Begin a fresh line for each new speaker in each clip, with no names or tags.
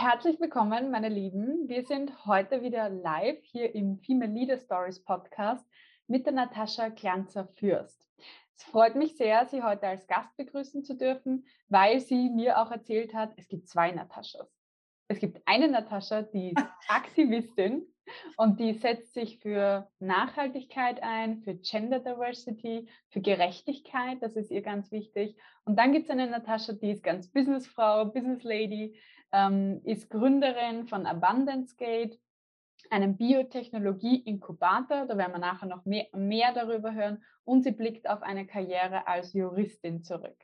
Herzlich willkommen, meine Lieben. Wir sind heute wieder live hier im Female Leader Stories Podcast mit der Natascha Glanzer-Fürst. Es freut mich sehr, Sie heute als Gast begrüßen zu dürfen, weil sie mir auch erzählt hat, es gibt zwei Nataschas. Es gibt eine Natascha, die ist Aktivistin und die setzt sich für Nachhaltigkeit ein, für Gender Diversity, für Gerechtigkeit, das ist ihr ganz wichtig. Und dann gibt es eine Natascha, die ist ganz Businessfrau, Business Lady, ähm, ist Gründerin von Abundance Gate, einem Biotechnologie-Inkubator. Da werden wir nachher noch mehr, mehr darüber hören. Und sie blickt auf eine Karriere als Juristin zurück.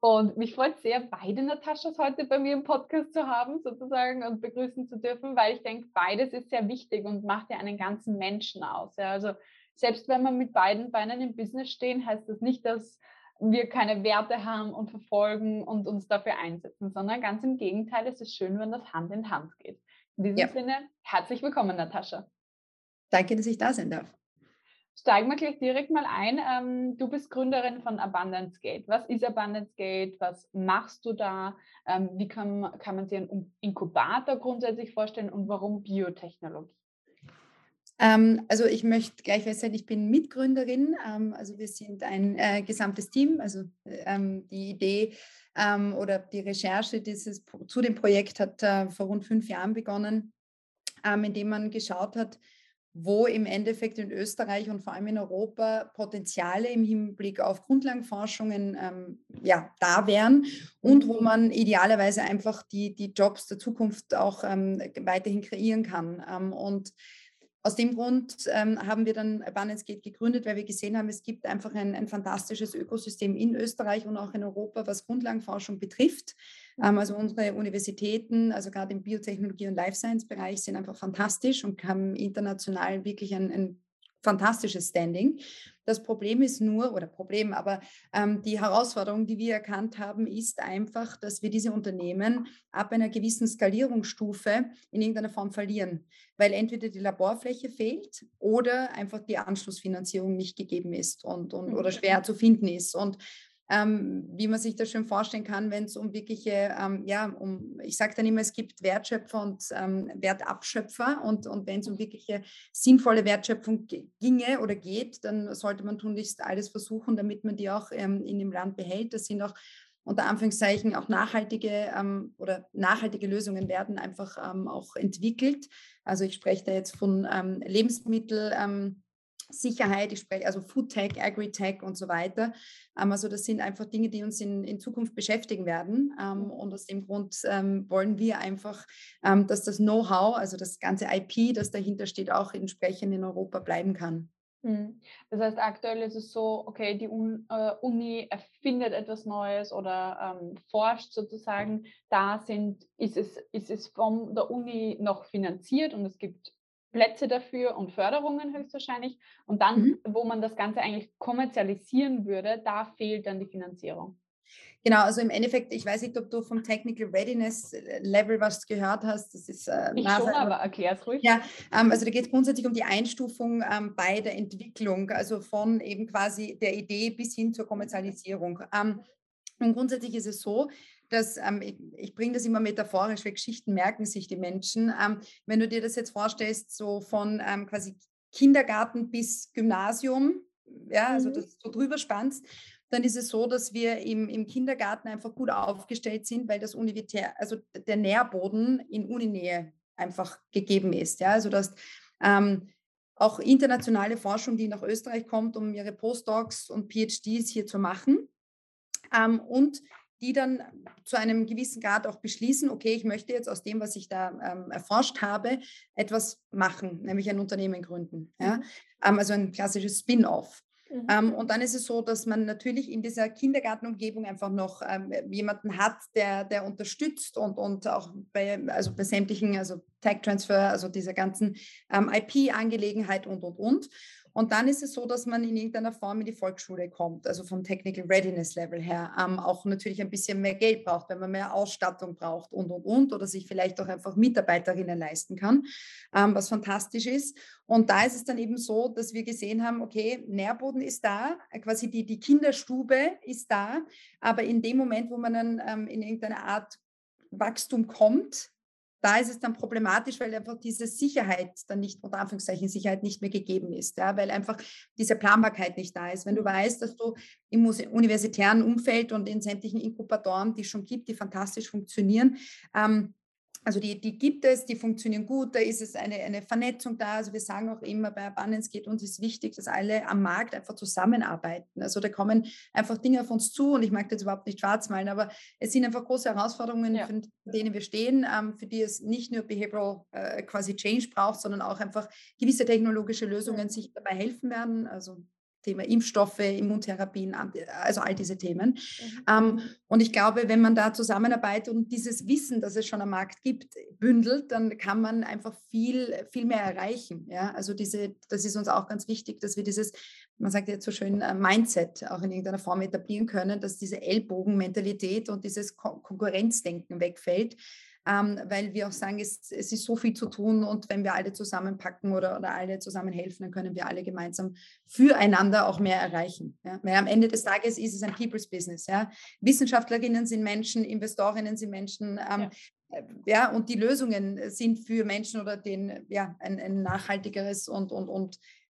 Und mich freut sehr, beide Nataschas heute bei mir im Podcast zu haben, sozusagen, und begrüßen zu dürfen, weil ich denke, beides ist sehr wichtig und macht ja einen ganzen Menschen aus. Ja. Also selbst wenn wir mit beiden Beinen im Business stehen, heißt das nicht, dass wir keine Werte haben und verfolgen und uns dafür einsetzen, sondern ganz im Gegenteil, es ist schön, wenn das Hand in Hand geht. In diesem ja. Sinne, herzlich willkommen, Natascha.
Danke, dass ich da sein darf.
Steigen wir gleich direkt mal ein. Ähm, du bist Gründerin von Abundance Gate. Was ist Abundance Gate? Was machst du da? Ähm, wie kann, kann man sich einen Inkubator grundsätzlich vorstellen und warum Biotechnologie?
Ähm, also ich möchte gleich feststellen, ich bin Mitgründerin. Ähm, also wir sind ein äh, gesamtes Team. Also ähm, die Idee ähm, oder die Recherche dieses, zu dem Projekt hat äh, vor rund fünf Jahren begonnen, ähm, indem man geschaut hat, wo im Endeffekt in Österreich und vor allem in Europa Potenziale im Hinblick auf Grundlagenforschungen ähm, ja, da wären und wo mhm. man idealerweise einfach die, die Jobs der Zukunft auch weiterhin kreieren kann. und aus dem Grund ähm, haben wir dann Abundance Gate gegründet, weil wir gesehen haben, es gibt einfach ein, ein, fantastisches Ökosystem in Österreich und auch in Europa, was Grundlagenforschung betrifft. Ähm, also unsere Universitäten, also gerade im Biotechnologie- und Life Science-Bereich, sind einfach fantastisch und haben international wirklich ein, ein fantastisches Standing. Das Problem ist nur, oder Problem, aber ähm, die Herausforderung, die wir erkannt haben, ist einfach, dass wir diese Unternehmen ab einer gewissen Skalierungsstufe in irgendeiner Form verlieren, weil entweder die Laborfläche fehlt oder einfach die Anschlussfinanzierung nicht gegeben ist und, und oder mhm. schwer zu finden ist. Und ähm, wie man sich das schon vorstellen kann, wenn es um wirkliche, ähm, ja, um, ich sage dann immer, es gibt Wertschöpfer und ähm, Wertabschöpfer und, und wenn es um wirkliche sinnvolle Wertschöpfung ginge oder geht, dann sollte man tunlichst alles versuchen, damit man die auch ähm, in dem Land behält. Das sind auch unter Anführungszeichen auch nachhaltige ähm, oder nachhaltige Lösungen werden einfach ähm, auch entwickelt. Also ich spreche da jetzt von Lebensmittel. Sicherheit, ich spreche also Food Tech, Agri-Tech und so weiter. Ähm, also das sind einfach Dinge, die uns in, in Zukunft beschäftigen werden. Ähm, mhm. und aus dem Grund ähm, wollen wir einfach, dass das Know-how, also das ganze IP, das dahinter steht, auch entsprechend in Europa bleiben kann.
Mhm. Das heißt, aktuell ist es so, okay, die äh, Uni erfindet etwas Neues oder ähm, forscht sozusagen. Da sind, ist, es, ist es von der Uni noch finanziert und es gibt Plätze dafür und Förderungen höchstwahrscheinlich. Und dann, mhm. wo man das Ganze eigentlich kommerzialisieren würde, da fehlt dann die Finanzierung.
Genau, also im Endeffekt, ich weiß nicht, ob du vom Technical Readiness äh, Level was gehört hast. Das ist
äh, ich NASA, schon, aber erklär es ruhig.
Ja, ähm, also da geht es grundsätzlich um die Einstufung ähm, bei der Entwicklung, also von eben quasi der Idee bis hin zur Kommerzialisierung. Ähm, und grundsätzlich ist es so, dass ähm, ich, ich bringe das immer metaphorisch, weil Geschichten merken sich die Menschen. Ähm, wenn du dir das jetzt vorstellst, so von ähm, quasi Kindergarten bis Gymnasium, ja, also mhm. das so drüber spannst, dann ist es so, dass wir im, im Kindergarten einfach gut aufgestellt sind, weil das Universitär, also der Nährboden in Uninähe einfach gegeben ist. Ja, also dass ähm, auch internationale Forschung, die nach Österreich kommt, um ihre Postdocs und PhDs hier zu machen. Ähm, und die dann zu einem gewissen Grad auch beschließen, okay, ich möchte jetzt aus dem, was ich da ähm, erforscht habe, etwas machen, nämlich ein Unternehmen gründen. Ja? Mhm. Ähm, also ein klassisches Spin-off. Mhm. Ähm, und dann ist es so, dass man natürlich in dieser Kindergartenumgebung einfach noch ähm, jemanden hat, der, der unterstützt und, und auch bei, also bei sämtlichen, also Tech Transfer, also dieser ganzen ähm, IP-Angelegenheit und, und, und. Und dann ist es so, dass man in irgendeiner Form in die Volksschule kommt, also vom Technical Readiness Level her, ähm, auch natürlich ein bisschen mehr Geld braucht, wenn man mehr Ausstattung braucht und, und, und, oder sich vielleicht auch einfach Mitarbeiterinnen leisten kann, ähm, was fantastisch ist. Und da ist es dann eben so, dass wir gesehen haben, okay, Nährboden ist da, quasi die, die Kinderstube ist da, aber in dem Moment, wo man dann ähm, in irgendeine Art Wachstum kommt, da ist es dann problematisch, weil einfach diese Sicherheit dann nicht, unter Anführungszeichen Sicherheit nicht mehr gegeben ist, ja, weil einfach diese Planbarkeit nicht da ist. Wenn du mhm. weißt, dass du im universitären Umfeld und in sämtlichen Inkubatoren, die es schon gibt, die fantastisch funktionieren, ähm, also die, die gibt es, die funktionieren gut, da ist es eine, eine Vernetzung da. Also wir sagen auch immer bei Abundance geht uns ist wichtig, dass alle am Markt einfach zusammenarbeiten. Also da kommen einfach Dinge auf uns zu und ich mag das überhaupt nicht schwarz malen, aber es sind einfach große Herausforderungen, ja. für denen wir stehen, ähm, für die es nicht nur Behavioral äh, quasi Change braucht, sondern auch einfach gewisse technologische Lösungen sich dabei helfen werden. Also Thema Impfstoffe, Immuntherapien, also all diese Themen. Mhm. Ähm, und ich glaube, wenn man da zusammenarbeitet und dieses Wissen, das es schon am Markt gibt, bündelt, dann kann man einfach viel, viel mehr erreichen. Ja? Also diese, das ist uns auch ganz wichtig, dass wir dieses, man sagt jetzt so schön, äh, Mindset auch in irgendeiner Form etablieren können, dass diese Ellbogenmentalität und dieses Konkurrenzdenken wegfällt ähm, weil wir auch sagen, es, es, ist so viel zu tun und wenn wir alle zusammenpacken oder, oder alle zusammen helfen, dann können wir alle gemeinsam füreinander auch mehr erreichen. Ja? Weil am Ende des Tages ist es ein People's Business. Ja? Wissenschaftlerinnen sind Menschen, Investorinnen sind Menschen. Ähm, ja. Äh, ja, und die Lösungen sind für Menschen oder den, ja, ein, ein nachhaltigeres und, und, und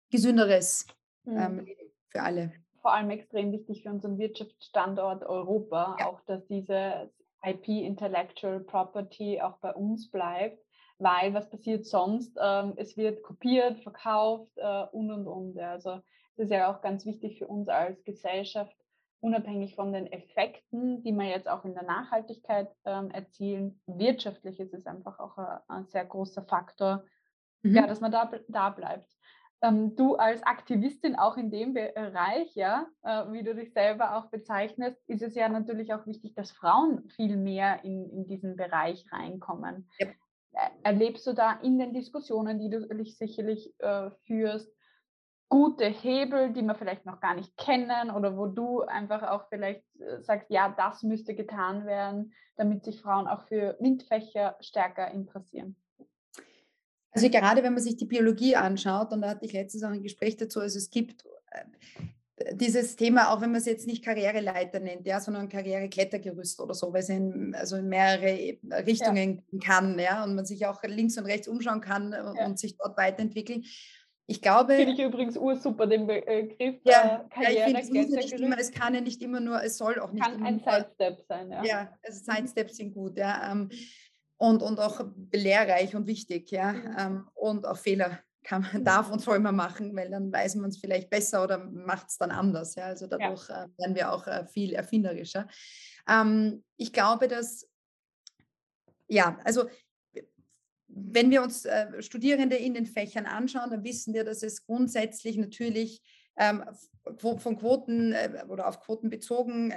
gesünderes mhm. ähm, für alle
vor allem extrem wichtig für unseren Wirtschaftsstandort Europa, ja. auch dass diese IP, Intellectual Property, auch bei uns bleibt, weil was passiert sonst? Ähm, es wird kopiert, verkauft äh, und und und. Ja. Also das ist ja auch ganz wichtig für uns als Gesellschaft, unabhängig von den Effekten, die wir jetzt auch in der Nachhaltigkeit ähm, erzielen. Wirtschaftlich ist es einfach auch ein, ein sehr großer Faktor, mhm. ja, dass man da, da bleibt ähm, du als Aktivistin auch in dem Bereich, ja, äh, wie du dich selber auch bezeichnest, ist es ja natürlich auch wichtig, dass Frauen viel mehr in, in diesen Bereich reinkommen. Ja. Erlebst du da in den Diskussionen, die du sicherlich äh, führst, gute Hebel, die wir vielleicht noch gar nicht kennen oder wo du einfach auch vielleicht äh, sagst, ja, das müsste getan werden, damit sich Frauen auch für MINT-Fächer stärker interessieren?
Also gerade wenn man sich die Biologie anschaut, und da hatte ich letztens auch ein Gespräch dazu, also es gibt äh, dieses Thema, auch wenn man es jetzt nicht Karriereleiter nennt, ja, sondern Karriereklettergerüst oder so, weil es in, also in mehrere Richtungen ja. kann, ja, und man sich auch links und rechts umschauen kann ja. und sich dort weiterentwickeln. Ich glaube.
Finde ich übrigens ursuper, den Begriff
ja, äh, Karriere. Ja, ich finde, es, nicht immer, es kann ja nicht immer nur, es soll auch nicht
kann
immer
ein Sidestep sein, ja.
Ja, also Sidesteps sind gut, ja. Ähm, und, und auch lehrreich und wichtig. Ja? Mhm. Und auch Fehler kann man, darf und soll man machen, weil dann weiß man es vielleicht besser oder macht es dann anders. Ja? Also dadurch ja. äh, werden wir auch äh, viel erfinderischer. Ähm, ich glaube, dass, ja, also wenn wir uns äh, Studierende in den Fächern anschauen, dann wissen wir, dass es grundsätzlich natürlich ähm, von Quoten oder auf Quoten bezogen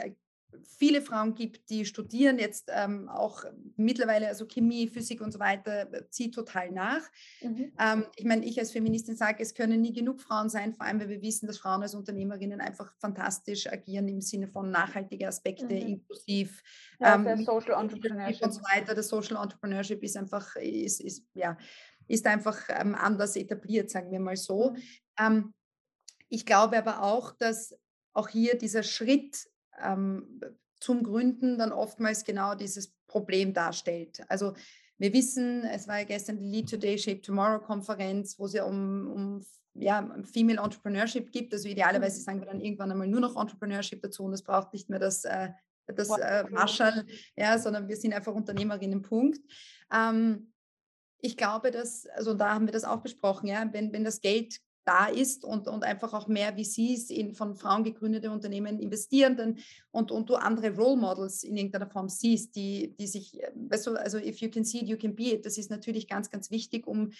viele Frauen gibt, die studieren jetzt ähm, auch mittlerweile, also Chemie, Physik und so weiter, äh, zieht total nach. Mhm. Ähm, ich meine, ich als Feministin sage, es können nie genug Frauen sein, vor allem weil wir wissen, dass Frauen als Unternehmerinnen einfach fantastisch agieren im Sinne von nachhaltige Aspekte, mhm. inklusiv
ja, ähm, Social Entrepreneurship
und so weiter. Das Social Entrepreneurship ist einfach, ist, ist, ja, ist einfach ähm, anders etabliert, sagen wir mal so. Mhm. Ähm, ich glaube aber auch, dass auch hier dieser Schritt ähm, zum Gründen dann oftmals genau dieses Problem darstellt. Also wir wissen, es war ja gestern die Lead Today, Shape Tomorrow Konferenz, wo es ja um, um ja, Female Entrepreneurship gibt. Also idealerweise mhm. sagen wir dann irgendwann einmal nur noch Entrepreneurship dazu und es braucht nicht mehr das, äh, das äh, Marshall, ja, sondern wir sind einfach Unternehmerinnen, Punkt. Ähm, ich glaube, dass, also da haben wir das auch besprochen, ja, wenn, wenn das Geld da ist und, und einfach auch mehr VCs in von Frauen gegründete Unternehmen investieren dann, und, und du andere Role Models in irgendeiner Form siehst, die, die sich, äh, weißt du, also if you can see it, you can be it, das ist natürlich ganz, ganz wichtig, um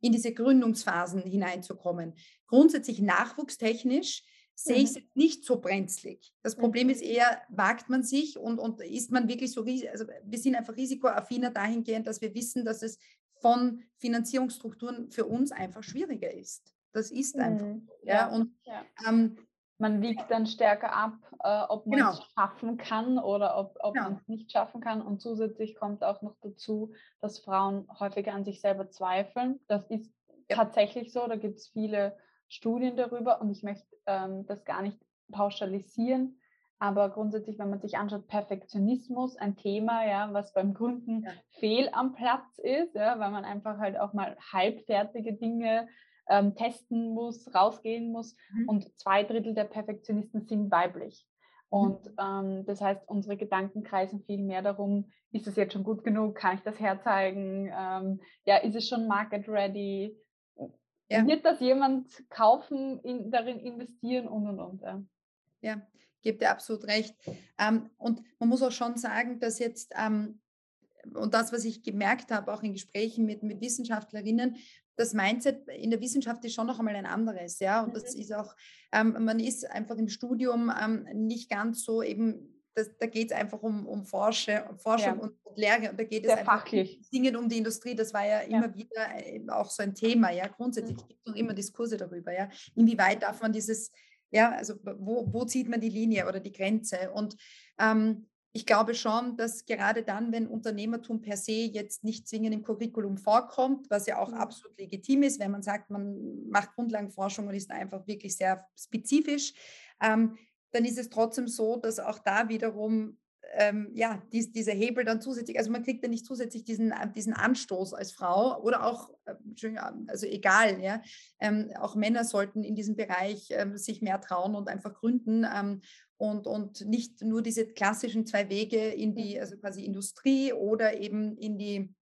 in diese Gründungsphasen hineinzukommen. Grundsätzlich nachwuchstechnisch sehe ich es mhm. nicht so brenzlig. Das Problem ist eher, wagt man sich und, und ist man wirklich so, also wir sind einfach risikoaffiner dahingehend, dass wir wissen, dass es von Finanzierungsstrukturen für uns einfach schwieriger ist. Das ist einfach. Mhm. Ja, ja, und
ja. Ähm, man wiegt dann stärker ab, äh, ob man genau. es schaffen kann oder ob, ob genau. man es nicht schaffen kann. Und zusätzlich kommt auch noch dazu, dass Frauen häufiger an sich selber zweifeln. Das ist ja. tatsächlich so. Da gibt es viele Studien darüber und ich möchte ähm, das gar nicht pauschalisieren. Aber grundsätzlich, wenn man sich anschaut, Perfektionismus, ein Thema, ja, was beim Gründen ja. fehl am Platz ist, ja, weil man einfach halt auch mal halbfertige Dinge ähm, testen muss, rausgehen muss. Mhm. Und zwei Drittel der Perfektionisten sind weiblich. Mhm. Und ähm, das heißt, unsere Gedanken kreisen viel mehr darum, ist es jetzt schon gut genug, kann ich das herzeigen, ähm, ja, ist es schon market ready, ja. wird das jemand kaufen, in, darin investieren und und und.
Ja, ja gebe dir absolut recht. Ähm, und man muss auch schon sagen, dass jetzt, ähm, und das, was ich gemerkt habe, auch in Gesprächen mit, mit Wissenschaftlerinnen, das Mindset in der Wissenschaft ist schon noch einmal ein anderes, ja. Und das mhm. ist auch, ähm, man ist einfach im Studium ähm, nicht ganz so eben das, da geht es einfach um, um Forsche, Forschung ja. und, und, Lehre und da geht Sehr es einfach fachlich. Dingen um die Industrie. Das war ja immer ja. wieder äh, auch so ein Thema, ja. Grundsätzlich mhm. gibt es noch immer Diskurse darüber, ja. Inwieweit darf man dieses, ja, also wo, wo zieht man die Linie oder die Grenze? Und ähm, ich glaube schon, dass gerade dann, wenn Unternehmertum per se jetzt nicht zwingend im Curriculum vorkommt, was ja auch mhm. absolut legitim ist, wenn man sagt, man macht Grundlagenforschung und ist einfach wirklich sehr spezifisch, ähm, dann ist es trotzdem so, dass auch da wiederum ähm, ja, dies, dieser Hebel dann zusätzlich, also man kriegt ja nicht zusätzlich diesen, diesen Anstoß als Frau oder auch, äh, also egal, ja, ähm, auch Männer sollten in diesem Bereich ähm, sich mehr trauen und einfach gründen ähm, und, und nicht nur diese klassischen zwei Wege in die, also quasi Industrie oder eben in die,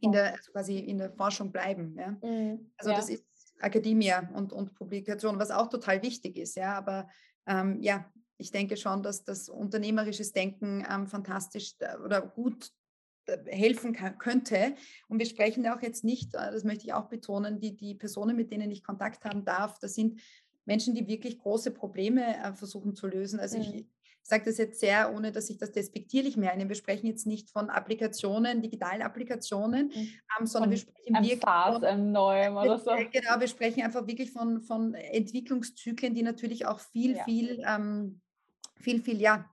in der, also quasi in der Forschung bleiben. Ja. Mhm, also ja. das ist Akademie und, und Publikation, was auch total wichtig ist, ja, aber ähm, ja, ich denke schon, dass das unternehmerisches Denken ähm, fantastisch äh, oder gut äh, helfen kann, könnte. Und wir sprechen auch jetzt nicht, äh, das möchte ich auch betonen, die, die Personen, mit denen ich Kontakt haben darf, das sind Menschen, die wirklich große Probleme äh, versuchen zu lösen. Also mhm. ich sage das jetzt sehr, ohne dass ich das despektierlich meine. Wir sprechen jetzt nicht von Applikationen, digitalen Applikationen, mhm. ähm, sondern wir sprechen
wirklich SaaS, von, einem neuen oder so.
Genau, wir sprechen einfach wirklich von, von Entwicklungszyklen, die natürlich auch viel, ja. viel, ähm, viel, viel, ja,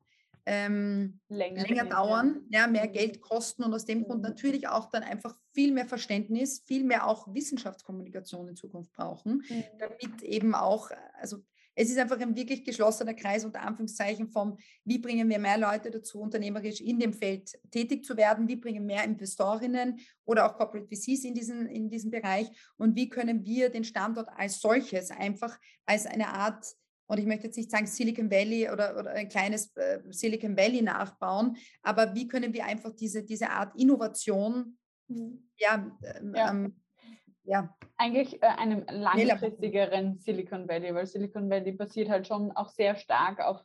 ähm, länger, länger dauern, ja. mehr mhm. Geld kosten und aus dem Grund mhm. natürlich auch dann einfach viel mehr Verständnis, viel mehr auch Wissenschaftskommunikation in Zukunft brauchen, mhm. damit eben auch, also es ist einfach ein wirklich geschlossener Kreis unter Anführungszeichen vom, wie bringen wir mehr Leute dazu, unternehmerisch in dem Feld tätig zu werden, wie bringen mehr Investorinnen oder auch Corporate VCs in diesen, in diesen Bereich und wie können wir den Standort als solches einfach als eine Art und ich möchte jetzt nicht sagen Silicon Valley oder, oder ein kleines äh, Silicon Valley nachbauen, aber wie können wir einfach diese, diese Art Innovation mhm. ja, ähm, ja. Ähm,
ja. Eigentlich äh, einem langfristigeren Silicon Valley, weil Silicon Valley basiert halt schon auch sehr stark auf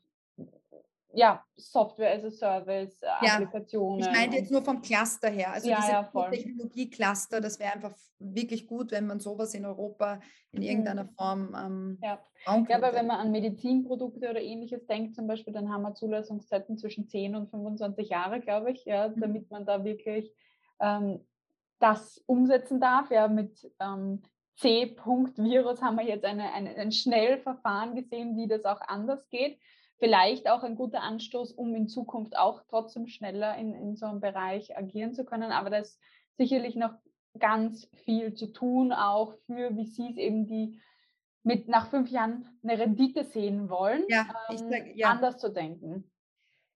ja, Software as a Service, äh, ja, Applikationen.
Ich meinte jetzt nur vom Cluster her, also ja, diese ja, Technologie-Cluster, das wäre einfach wirklich gut, wenn man sowas in Europa in mhm. irgendeiner Form
ähm, ja. ja, aber wenn man an Medizinprodukte oder ähnliches denkt zum Beispiel, dann haben wir Zulassungszeiten zwischen 10 und 25 Jahre, glaube ich, ja, mhm. damit man da wirklich ähm, das umsetzen darf. Ja, mit ähm, C-Virus haben wir jetzt eine, eine, ein Schnellverfahren gesehen, wie das auch anders geht. Vielleicht auch ein guter Anstoß, um in Zukunft auch trotzdem schneller in, in so einem Bereich agieren zu können. Aber das ist sicherlich noch ganz viel zu tun, auch für wie Sie es eben die mit nach fünf Jahren eine Rendite sehen wollen, ja, ähm, sag, ja. anders zu denken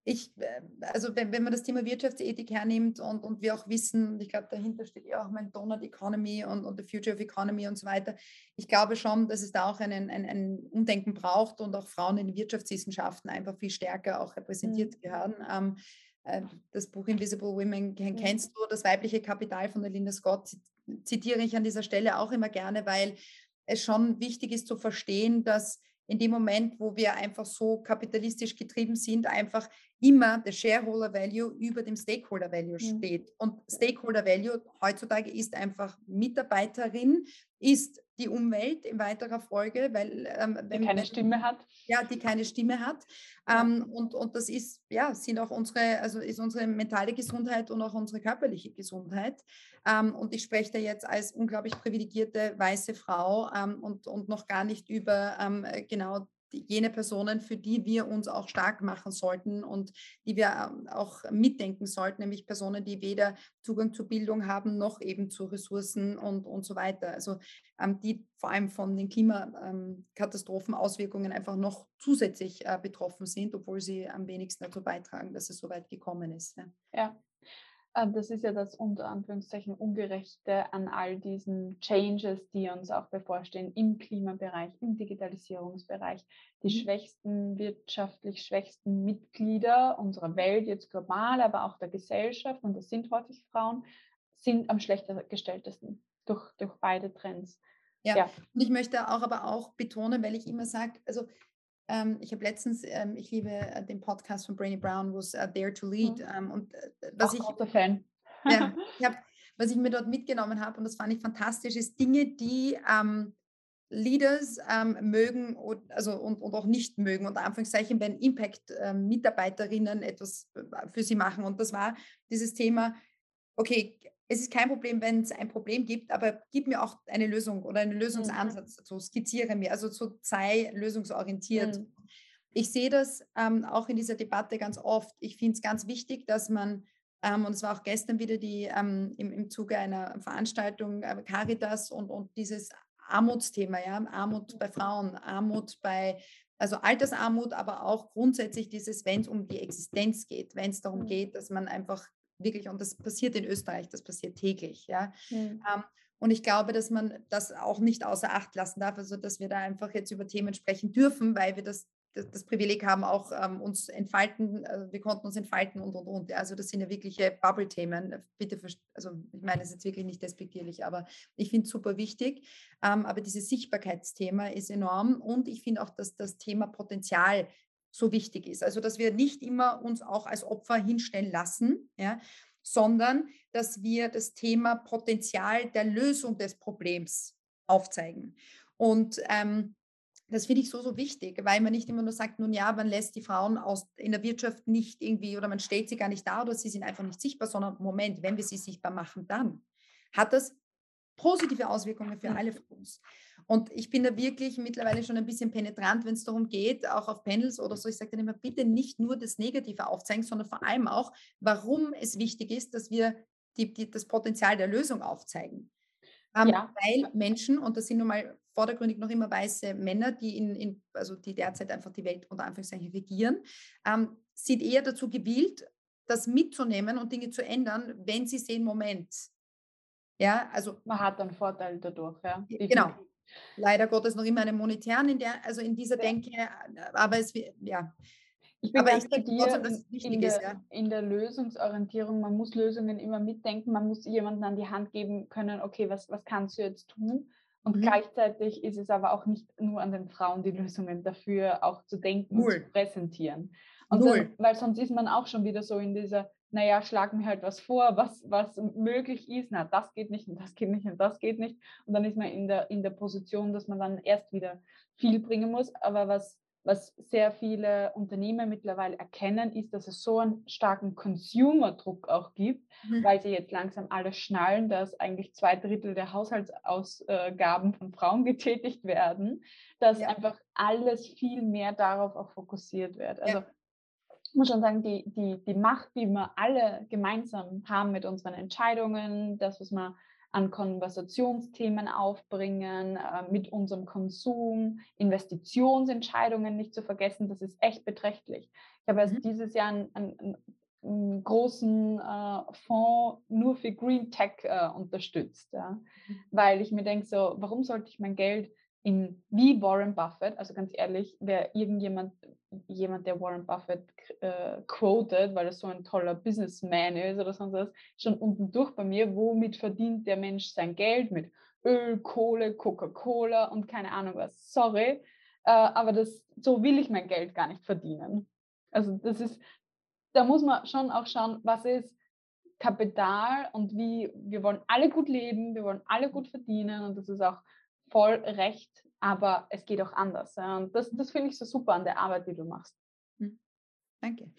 ich, äh, also wenn, wenn man das Thema Wirtschaftsethik hernimmt und, und wir auch wissen, ich glaube, dahinter steht ja auch mein Donut Economy und, und the Future of Economy und so weiter, ich glaube schon, dass es da auch einen, ein, ein Umdenken braucht und auch Frauen in den Wirtschaftswissenschaften einfach viel stärker auch repräsentiert mhm. gehören. Ähm, äh, das Buch Invisible Women mhm. kennst du, das weibliche Kapital von der Linda Scott, zitiere ich an dieser Stelle auch immer gerne, weil es schon wichtig ist zu verstehen, dass in dem Moment, wo wir einfach so kapitalistisch getrieben sind, einfach immer der Shareholder Value über dem Stakeholder Value mhm. steht. Und Stakeholder Value heutzutage ist einfach Mitarbeiterin, ist die Umwelt in weiterer Folge, weil
ähm, wenn, die keine Stimme hat.
Ja, die keine Stimme hat. Ähm, und, und das ist, ja, sind auch unsere, also ist unsere mentale Gesundheit und auch unsere körperliche Gesundheit. Ähm, und ich spreche da jetzt als unglaublich privilegierte weiße Frau ähm, und, und noch gar nicht über ähm, genau jene Personen, für die wir uns auch stark machen sollten und die wir ähm, auch mitdenken sollten, nämlich Personen, die weder Zugang zur Bildung haben noch eben zu Ressourcen und, und so weiter. Also ähm, die vor allem von den Klimakatastrophen Auswirkungen einfach noch zusätzlich äh, betroffen sind, obwohl sie am wenigsten dazu beitragen, dass es so weit gekommen ist.
Ja. ja. Ähm, das ist ja das unter Anführungszeichen Ungerechte an all diesen Changes, die uns auch bevorstehen im Klimabereich, im Digitalisierungsbereich. Die mhm. schwächsten, wirtschaftlich schwächsten Mitglieder unserer Welt, jetzt global, aber auch der Gesellschaft, und das sind häufig Frauen, sind am schlechter gestelltesten durch, durch beide Trends.
Ja. ja. und ich möchte auch aber auch betonen, weil ich immer sage, also ich habe letztens, ähm, ich liebe äh, den Podcast von Brainy Brown, wo es Dare to Lead. Mhm. Ähm, und äh, was Auch ich, Fan. Ja, ich hab, was ich mir dort mitgenommen habe, und das fand ich fantastisch, ist Dinge, die ähm, Leaders ähm, mögen und, also, und, und auch nicht mögen, unter Anführungszeichen, wenn Impact-Mitarbeiterinnen ähm, etwas äh, für sie machen. Und das war dieses Thema, okay, es ist kein Problem, wenn es ein Problem gibt, aber gib mir auch eine Lösung oder einen mhm. Lösungsansatz dazu, skizziere mir, also so sei lösungsorientiert. Mhm. Ich sehe das ähm, auch in dieser Debatte ganz oft. Ich finde es ganz wichtig, dass man, ähm, und es war auch gestern wieder die ähm, im, im Zuge einer Veranstaltung äh, Caritas und, und dieses Armutsthema, ja, Armut bei Frauen, Armut bei, also Altersarmut, aber auch grundsätzlich dieses, wenn es um die Existenz geht, wenn es darum mhm. geht, dass man einfach wirklich, und das passiert in Österreich, das passiert täglich, ja. Mhm. Ähm, und ich glaube, dass man das auch nicht außer Acht lassen darf, also dass wir da einfach jetzt über Themen sprechen dürfen, weil wir das, das, das Privileg haben, auch ähm, uns entfalten, äh, wir konnten uns entfalten und, und, und. Also das sind ja wirkliche Bubble-Themen. Bitte, also ich meine, es ist jetzt wirklich nicht despektierlich, aber ich finde es super wichtig. Ähm, aber dieses Sichtbarkeitsthema ist enorm und ich finde auch, dass das Thema Potenzial so wichtig ist. Also, dass wir nicht immer uns auch als Opfer hinstellen lassen, ja, sondern dass wir das Thema Potenzial der Lösung des Problems aufzeigen. Und ähm, das finde ich so, so wichtig, weil man nicht immer nur sagt, nun ja, man lässt die Frauen aus, in der Wirtschaft nicht irgendwie oder man stellt sie gar nicht da oder sie sind einfach nicht sichtbar, sondern Moment, wenn wir sie sichtbar machen, dann hat das positive Auswirkungen für alle von uns. Und ich bin da wirklich mittlerweile schon ein bisschen penetrant, wenn es darum geht, auch auf Panels oder so. Ich sage dann immer, bitte nicht nur das Negative aufzeigen, sondern vor allem auch, warum es wichtig ist, dass wir die, die, das Potenzial der Lösung aufzeigen. Ähm, ja. Weil Menschen, und das sind nun mal vordergründig noch immer weiße Männer, die, in, in also die derzeit einfach die Welt unter Anführungszeichen regieren, ähm, sind eher dazu gewillt, das mitzunehmen und Dinge zu ändern, wenn sie sehen, Moment.
Ja, also man hat einen Vorteil dadurch, ja.
Genau, leider Gottes noch immer einen monetären in der, also in dieser Denke, aber es ja.
Ich bin aber ganz ich bei dir wichtig in, der, ja. in der Lösungsorientierung. Man muss Lösungen immer mitdenken. Man muss jemandem an die Hand geben können, okay, was, was kannst du jetzt tun? Und mhm. gleichzeitig ist es aber auch nicht nur an den Frauen, die Lösungen dafür auch zu denken Null. und zu präsentieren. Und dann, weil sonst ist man auch schon wieder so in dieser naja, schlag mir halt was vor, was, was möglich ist. Na, das geht nicht und das geht nicht und das geht nicht. Und dann ist man in der, in der Position, dass man dann erst wieder viel bringen muss. Aber was, was sehr viele Unternehmen mittlerweile erkennen, ist, dass es so einen starken Consumer-Druck auch gibt, mhm. weil sie jetzt langsam alle schnallen, dass eigentlich zwei Drittel der Haushaltsausgaben von Frauen getätigt werden, dass ja. einfach alles viel mehr darauf auch fokussiert wird. Also ja muss schon sagen, die, die, die Macht, die wir alle gemeinsam haben mit unseren Entscheidungen, das, was wir an Konversationsthemen aufbringen, äh, mit unserem Konsum, Investitionsentscheidungen nicht zu vergessen, das ist echt beträchtlich. Ich habe erst mhm. dieses Jahr einen, einen, einen großen äh, Fonds nur für Green Tech äh, unterstützt, ja? Mhm. weil ich mir denke, so, warum sollte ich mein Geld in, wie Warren Buffett, also ganz ehrlich, wer irgendjemand, jemand, der Warren Buffett äh, quotet, weil er so ein toller Businessman ist oder sonst was, schon unten durch bei mir, womit verdient der Mensch sein Geld? Mit Öl, Kohle, Coca-Cola und keine Ahnung was. Sorry, äh, aber das, so will ich mein Geld gar nicht verdienen. Also das ist, da muss man schon auch schauen, was ist Kapital und wie, wir wollen alle gut leben, wir wollen alle gut verdienen und das ist auch voll recht, aber es geht auch anders. Und das, das finde ich so super an der Arbeit, die du machst.
Hm. Danke.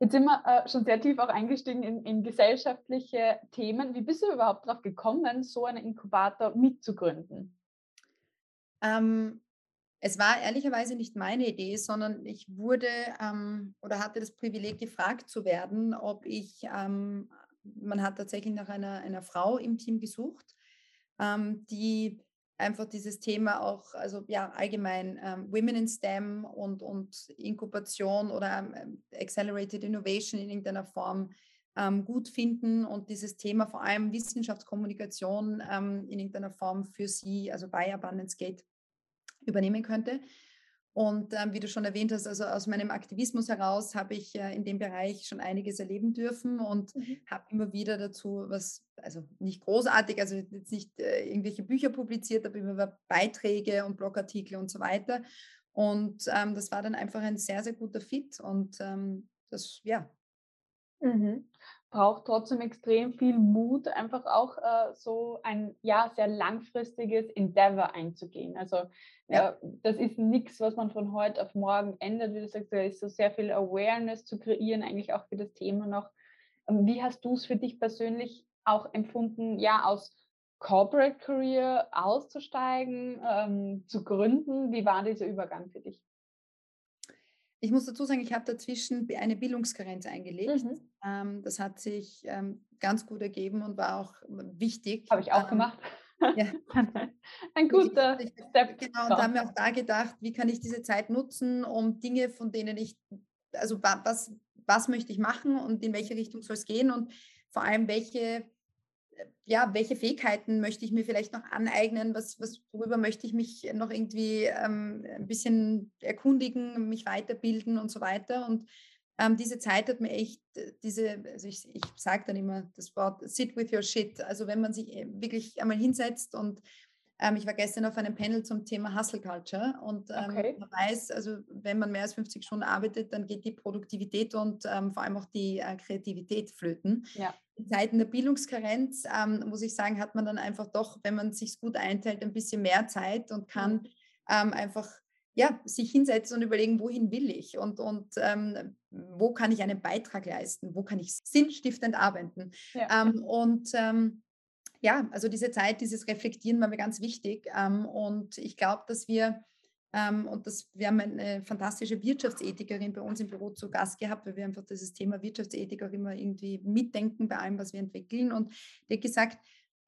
Jetzt sind wir äh, schon sehr tief auch eingestiegen in, in, gesellschaftliche Themen. Wie bist du überhaupt darauf gekommen, so einen Inkubator mitzugründen?
Ähm, Es war ehrlicherweise nicht meine Idee, sondern ich wurde ähm, oder hatte das Privileg, gefragt zu werden, ob ich, ähm, man hat tatsächlich nach einer, einer Frau im Team gesucht, ähm, die einfach dieses Thema auch, also ja, allgemein ähm, Women in STEM und, und Inkubation oder ähm, Accelerated Innovation in irgendeiner Form ähm, gut finden und dieses Thema vor allem Wissenschaftskommunikation ähm, in irgendeiner Form für sie, also bei Abundance Gate, übernehmen könnte. Und ähm, wie du schon erwähnt hast, also aus meinem Aktivismus heraus habe ich äh, in dem Bereich schon einiges erleben dürfen und mhm. habe immer wieder dazu was, also nicht großartig, also jetzt nicht äh, irgendwelche Bücher publiziert, aber immer Beiträge und Blogartikel und so weiter. Und ähm, das war dann einfach ein sehr, sehr guter Fit und ähm, das, ja.
Mhm braucht trotzdem extrem viel Mut, einfach auch äh, so ein ja sehr langfristiges Endeavor einzugehen. Also ja. äh, das ist nichts, was man von heute auf morgen ändert. Wie du sagst, da ist so sehr viel Awareness zu kreieren, eigentlich auch für das Thema noch. Ähm, wie hast du es für dich persönlich auch empfunden, ja aus Corporate Career auszusteigen, ähm, zu gründen? Wie war dieser Übergang für dich?
Ich muss dazu sagen, ich habe dazwischen eine Bildungskarenz eingelegt. Mhm. Ähm, das hat sich ähm, ganz gut ergeben und war auch wichtig.
Habe ich auch ähm, gemacht. Ja. Ein guter
ich, Step. Genau, und da haben wir auch da gedacht, wie kann ich diese Zeit nutzen, um Dinge, von denen ich, also was, was möchte ich machen und in welche Richtung soll es gehen und vor allem, welche ja, welche Fähigkeiten möchte ich mir vielleicht noch aneignen, was, was, worüber möchte ich mich noch irgendwie ähm, ein bisschen erkundigen, mich weiterbilden und so weiter. Und ähm, diese Zeit hat mir echt, äh, diese, also ich, ich sage dann immer das Wort sit with your shit. Also wenn man sich äh, wirklich einmal hinsetzt und ähm, ich war gestern auf einem Panel zum Thema Hustle Culture und ähm, okay. man weiß, also wenn man mehr als 50 Stunden arbeitet, dann geht die Produktivität und ähm, vor allem auch die äh, Kreativität flöten. Ja. In Zeiten der Bildungskarenz, ähm, muss ich sagen, hat man dann einfach doch, wenn man sich gut einteilt, ein bisschen mehr Zeit und kann mhm. Ähm, einfach ja, sich hinsetzen und überlegen, wohin will ich und, und ähm, wo kann ich einen Beitrag leisten, wo kann ich sinnstiftend arbeiten. Ja. Ähm, und ähm, ja, also diese Zeit, dieses Reflektieren war mir ganz wichtig. Ähm, und ich glaube, dass wir, ähm, und das, wir haben eine fantastische Wirtschaftsethikerin bei uns im Büro zu Gast gehabt, weil wir einfach dieses Thema Wirtschaftsethik auch immer irgendwie mitdenken bei allem, was wir entwickeln. Und die hat gesagt,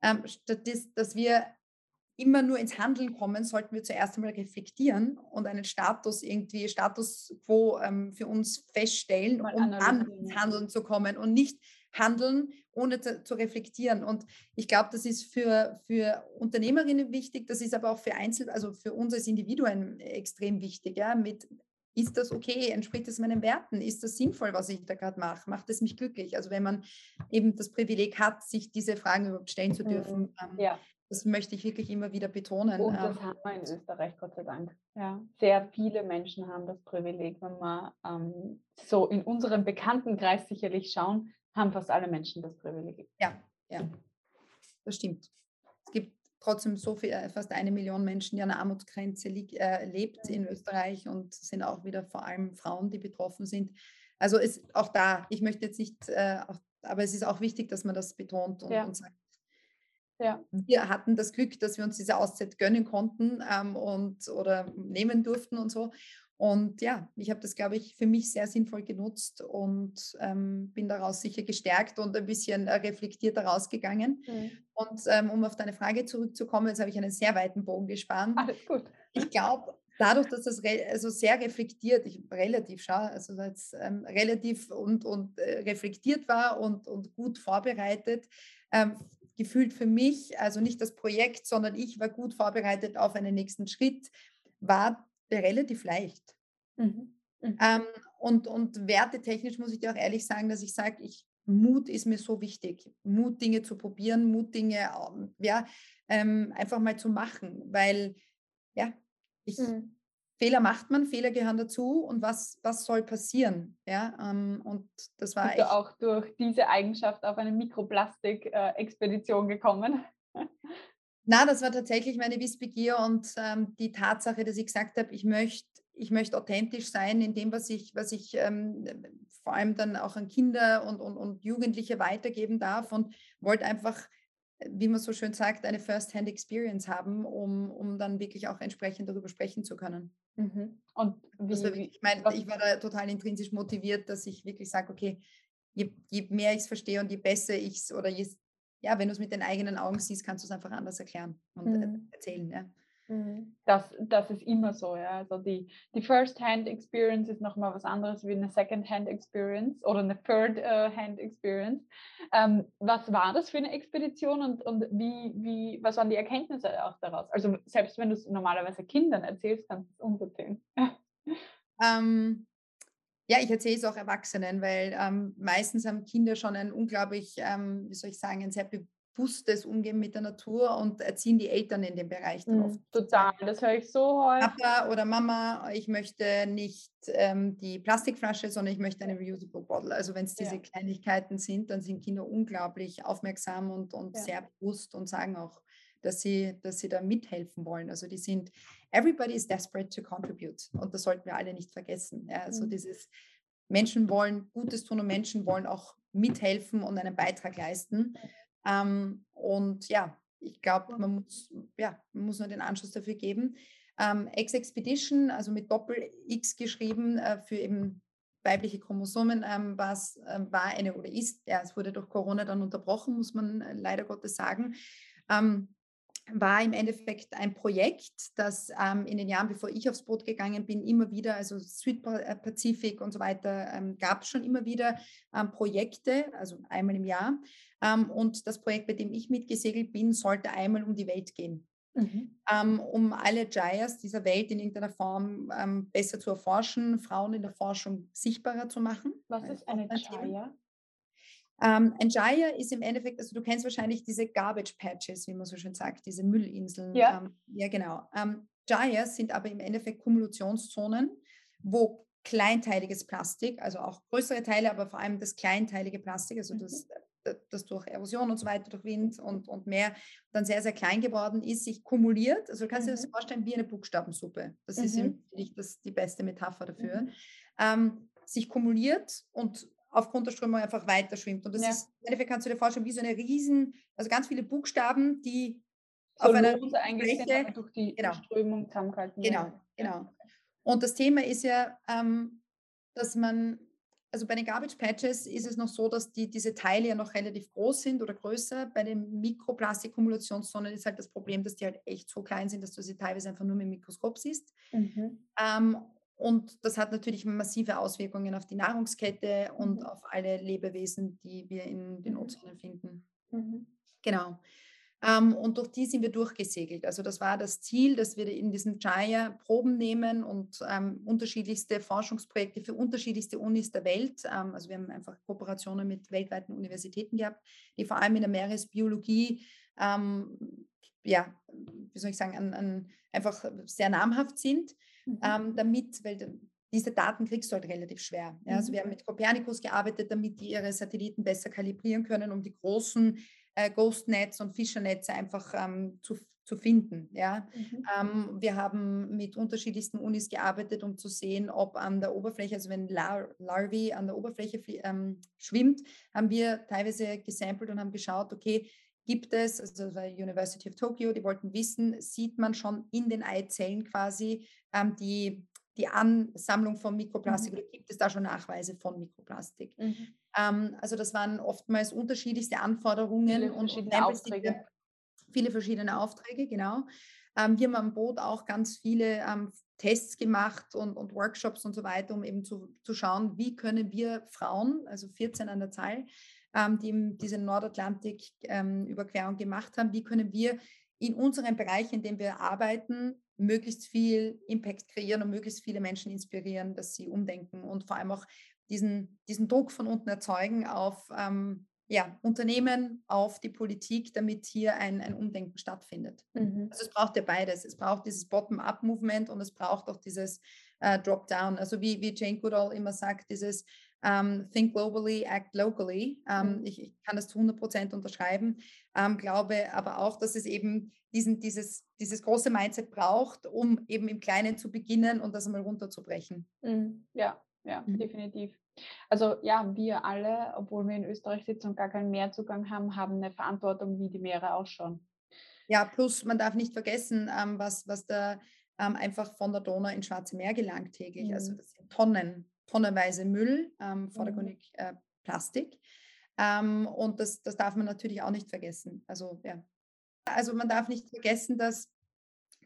ähm, statt des, dass wir immer nur ins Handeln kommen, sollten wir zuerst einmal reflektieren und einen Status irgendwie, Status quo ähm, für uns feststellen, mal um dann ins Handeln zu kommen und nicht handeln, ohne zu, zu reflektieren. Und ich glaube, das ist für, für Unternehmerinnen wichtig, das ist aber auch für Einzel, also für uns als Individuen extrem wichtig. Ja, mit ist das okay? Entspricht es meinen Werten? Ist das sinnvoll, was ich da gerade mache? Macht es mich glücklich? Also wenn man eben das Privileg hat, sich diese Fragen überhaupt stellen zu dürfen, mhm. ähm, ja. das möchte ich wirklich immer wieder betonen.
Und das ähm. haben wir in Österreich, Gott sei Dank. Ja, sehr viele Menschen haben das Privileg, wenn wir ähm, so in unserem Bekanntenkreis sicherlich schauen, haben fast alle Menschen das Privileg.
Ja, ja, das stimmt. Es gibt trotzdem so viel, äh, fast eine Million Menschen, die an der Armutsgrenze lieg, äh, lebt in Österreich und sind auch wieder vor allem Frauen, die betroffen sind. Also ist auch da, ich möchte jetzt nicht, äh, auch, aber es ist auch wichtig, dass man das betont und, ja. und sagt, ja. Wir hatten das Glück, dass wir uns diese Auszeit gönnen konnten ähm, und oder nehmen durften und so. Und ja, ich habe das, glaube ich, für mich sehr sinnvoll genutzt und ähm, bin daraus sicher gestärkt und ein bisschen äh, reflektierter rausgegangen. Mhm. Und ähm, um auf deine Frage zurückzukommen, jetzt habe ich einen sehr weiten Bogen gespannt.
Alles gut.
Ich glaube, dadurch, dass das also sehr reflektiert, ich relativ schau, also jetzt, ähm, relativ und, und äh, reflektiert war und, und gut vorbereitet, ähm, gefühlt für mich, also nicht das Projekt, sondern ich war gut vorbereitet auf einen nächsten Schritt, war relativ leicht. Mhm. Mhm. Ähm, und, und wertetechnisch muss ich dir auch ehrlich sagen, dass ich sage, ich, Mut ist mir so wichtig. Mut, Dinge zu probieren, Mut, Dinge ähm, ja, ähm, einfach mal zu machen, weil ja, ich, mhm. Fehler macht man, Fehler gehören dazu und was, was soll passieren? Ja, ähm, und das war
Bist echt, du auch durch diese Eigenschaft auf eine Mikroplastik-Expedition gekommen?
Na, das war tatsächlich meine Wissbegier und ähm, die Tatsache, dass ich gesagt habe, ich möchte ich möchte authentisch sein in dem, was ich, was ich ähm, vor allem dann auch an Kinder und, und, und Jugendliche weitergeben darf und wollte einfach wie man so schön sagt, eine First-Hand-Experience haben, um, um dann wirklich auch entsprechend darüber sprechen zu können.
Mhm. Und wie,
also, ich meine, ich war da total intrinsisch motiviert, dass ich wirklich sage, okay, je, je mehr ich es verstehe und je besser ich es oder je, ja, wenn du es mit den eigenen Augen siehst, kannst du es einfach anders erklären und mhm. erzählen. Ja.
Mhm. Das, das ist immer so, ja. Also die, die First-Hand-Experience ist nochmal was anderes wie eine Second-Hand-Experience oder eine Third-Hand-Experience. Ähm, was war das für eine Expedition und, und wie, wie, was waren die Erkenntnisse auch daraus? Also selbst wenn du es normalerweise Kindern erzählst, kannst du es uns erzählen.
Ähm, ja, ich erzähle es auch Erwachsenen, weil ähm, meistens haben Kinder schon ein unglaublich, ähm, wie soll ich sagen, ein sehr bewusstes Umgehen mit der Natur und erziehen die Eltern in dem Bereich dann oft.
Mhm, total, das höre ich so häufig.
Papa oder Mama, ich möchte nicht ähm, die Plastikflasche, sondern ich möchte eine reusable bottle. Also wenn es diese ja. Kleinigkeiten sind, dann sind Kinder unglaublich aufmerksam und, und ja. sehr bewusst und sagen auch, dass sie, dass sie da mithelfen wollen. Also die sind, everybody is desperate to contribute. Und das sollten wir alle nicht vergessen. Ja, also mhm. dieses Menschen wollen Gutes tun und Menschen wollen auch mithelfen und einen Beitrag leisten. Ähm, und ja, ich glaube, man muss, ja, man muss nur den Anschluss dafür geben. Ähm, X-Expedition, also mit Doppel-X geschrieben, äh, für eben weibliche Chromosomen, ähm, was äh, war eine oder ist, ja, es wurde durch Corona dann unterbrochen, muss man äh, leider Gottes sagen. Ähm, war im Endeffekt ein Projekt, das ähm, in den Jahren, bevor ich aufs Boot gegangen bin, immer wieder, also Pacific und so weiter, ähm, gab es schon immer wieder ähm, Projekte, also einmal im Jahr. Ähm, und das Projekt, bei dem ich mitgesegelt bin, sollte einmal um die Welt gehen. Mhm. Ähm, um alle Jayas dieser Welt in irgendeiner Form ähm, besser zu erforschen, Frauen in der Forschung sichtbarer zu machen.
Was ist eine Jaya?
Ähm, ein Jaya ist im Endeffekt, also du kennst wahrscheinlich diese Garbage Patches, wie man so schön sagt, diese Müllinseln.
Ja,
ähm, ja genau. Ähm, Jayas sind aber im Endeffekt Kumulationszonen, wo kleinteiliges Plastik, also auch größere Teile, aber vor allem das kleinteilige Plastik, also das, mhm. das durch Erosion und so weiter, durch Wind und, und mehr dann sehr, sehr klein geworden ist, sich kumuliert. Also du kannst mhm. dir das mhm. vorstellen wie eine Buchstabensuppe. Das mhm. ist natürlich das, die beste Metapher dafür. Mhm. Ähm, sich kumuliert und aufgrund der Strömung einfach weiter schwimmt. Und das ja. ist, im Endeffekt kannst du dir vorstellen, wie so eine riesen, also ganz viele Buchstaben, die
so auf einer Fläche durch die genau. Strömung zusammengehalten
Genau, genau. Und das Thema ist ja, ähm, dass man, also bei den Garbage Patches ist es noch so, dass die, diese Teile ja noch relativ groß sind oder größer. Bei den Mikroplastikkumulationszonen ist halt das Problem, dass die halt echt so klein sind, dass du sie teilweise einfach nur mit dem Mikroskop siehst. Mhm. Ähm, und das hat natürlich massive Auswirkungen auf die Nahrungskette und mhm. auf alle Lebewesen, die wir in den mhm. Ozeanen finden. Mhm. Genau. Ähm, und durch die sind wir durchgesegelt. Also das war das Ziel, dass wir in diesem Jaya Proben nehmen und ähm, unterschiedlichste Forschungsprojekte für unterschiedlichste Unis der Welt. Ähm, also wir haben einfach Kooperationen mit weltweiten Universitäten gehabt, die vor allem in der Meeresbiologie ähm, ja, wie soll ich sagen, an, an einfach sehr namhaft sind mhm. ähm, damit, weil diese Daten kriegst du halt relativ schwer. Ja, also wir haben mhm. mit Copernicus gearbeitet, damit die ihre Satelliten besser kalibrieren können, um die großen äh, Ghostnets und Fischernetze einfach ähm, zu, zu finden. Ja? Mhm. Ähm, wir haben mit unterschiedlichsten Unis gearbeitet, um zu sehen, ob an der Oberfläche, also wenn Lar Larvae an der Oberfläche ähm, schwimmt, haben wir teilweise gesampelt und haben geschaut, okay, gibt es, also das war University of Tokyo, die wollten wissen, sieht man schon in den Eizellen quasi ähm, die, die Ansammlung von Mikroplastik mhm. oder gibt es da schon Nachweise von Mikroplastik? Mhm. Ähm, also das waren oftmals unterschiedlichste Anforderungen
viele und verschiedene Aufträge.
Viele verschiedene Aufträge, genau. Ähm, wir haben am Boot auch ganz viele ähm, Tests gemacht und, und, Workshops und so weiter, um eben zu, zu schauen, wie können wir Frauen, also 14 an der Zahl, ähm, die diese Nordatlantik-Überquerung ähm, gemacht haben, wie können wir in unserem Bereich, in dem wir arbeiten, möglichst viel Impact kreieren und möglichst viele Menschen inspirieren, dass sie umdenken und vor allem auch diesen, diesen Druck von unten erzeugen auf ähm, ja, Unternehmen, auf die Politik, damit hier ein, ein Umdenken stattfindet. Mhm. Also es braucht ja beides. Es braucht dieses Bottom-up-Movement und es braucht auch dieses äh, Drop-down. Also wie, wie Jane Goodall immer sagt, dieses ähm, think globally, act locally. Ähm, mhm. ich, ich, kann das zu 100 Prozent unterschreiben, ähm, glaube aber auch, dass es eben diesen, dieses, dieses große Mindset braucht, um eben im Kleinen zu beginnen und das einmal runterzubrechen.
Mhm. Ja, ja, mhm. definitiv. Also ja, wir alle, obwohl wir in Österreich sitzen und gar keinen Meerzugang haben, haben eine Verantwortung, wie die Meere ausschauen.
Ja, plus man darf nicht vergessen, ähm, was, was da ähm, einfach von der Donau ins Schwarze Meer gelangt täglich. Also mhm. Also das sind Tonnen, tonnenweise Müll, ähm, mhm. vordergründig äh, Plastik. Ähm, und das, das darf man natürlich auch nicht vergessen. Also ja. Also man darf nicht vergessen, dass,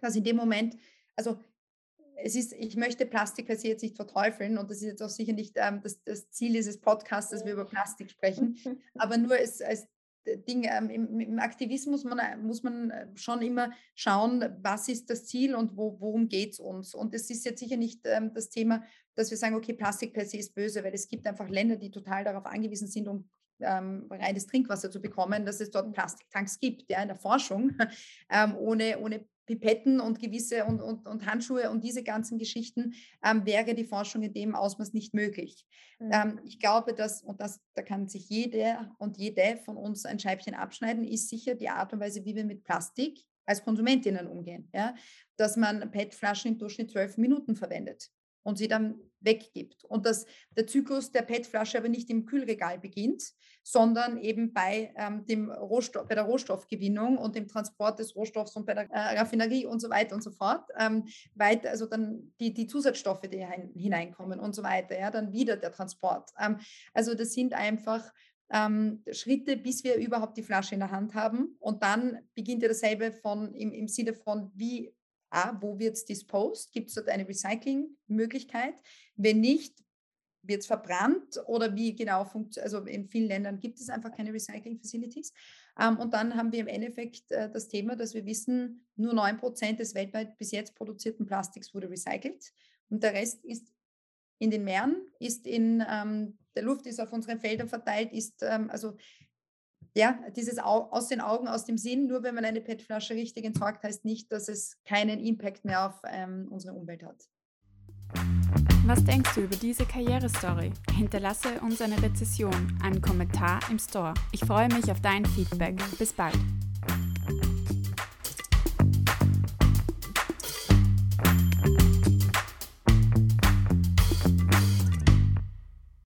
dass in dem Moment, also es ist, ich möchte Plastik per se jetzt nicht verteufeln und das ist jetzt auch sicher nicht ähm, das, das, Ziel dieses Podcasts, dass wir über Plastik sprechen, aber nur als, als Ding, ähm, im, im, Aktivismus muss man, muss man äh, schon immer schauen, was ist das Ziel und wo, worum geht es uns. Und es ist jetzt sicher nicht ähm, das Thema, dass wir sagen, okay, Plastik per se ist böse, weil es gibt einfach Länder, die total darauf angewiesen sind, um ähm, reines Trinkwasser zu bekommen, dass es dort Plastiktanks gibt, ja, in der Forschung. Ähm, ohne, ohne Pipetten und gewisse und, und, und Handschuhe und diese ganzen Geschichten ähm, wäre die Forschung in dem Ausmaß nicht möglich. Mhm. Ähm, ich glaube, dass, und das, da kann sich jeder und jede von uns ein Scheibchen abschneiden, ist sicher die Art und Weise, wie wir mit Plastik als Konsumentinnen umgehen. Ja? Dass man PET-Flaschen im Durchschnitt zwölf Minuten verwendet und sie dann weggibt. Und dass der Zyklus der PET-Flasche aber nicht im Kühlregal beginnt, sondern eben bei, ähm, dem Rohstoff, bei der Rohstoffgewinnung und dem Transport des Rohstoffs und bei der äh, Raffinerie und so weiter und so fort. Ähm, weit, also dann die, die Zusatzstoffe, die hineinkommen und so weiter, ja, dann wieder der Transport. Ähm, also das sind einfach ähm, Schritte, bis wir überhaupt die Flasche in der Hand haben. Und dann beginnt ja dasselbe von, im, im Sinne von, wie A, wo wird es disposed? Gibt es dort eine Recycling-Möglichkeit? Wenn nicht, wird es verbrannt oder wie genau funktioniert, also in vielen Ländern gibt es einfach keine Recycling-Facilities. Ähm, und dann haben wir im Endeffekt äh, das Thema, dass wir wissen, nur 9% des weltweit bis jetzt produzierten Plastiks wurde recycelt und der Rest ist in den Meeren, ist in ähm, der Luft, ist auf unseren Feldern verteilt, ist ähm, also ja, dieses aus den Augen, aus dem Sinn, nur wenn man eine PET-Flasche richtig entsorgt, heißt nicht, dass es keinen Impact mehr auf ähm, unsere Umwelt hat.
Was denkst du über diese Karrierestory? Hinterlasse uns eine Rezession, einen Kommentar im Store. Ich freue mich auf dein Feedback. Bis bald.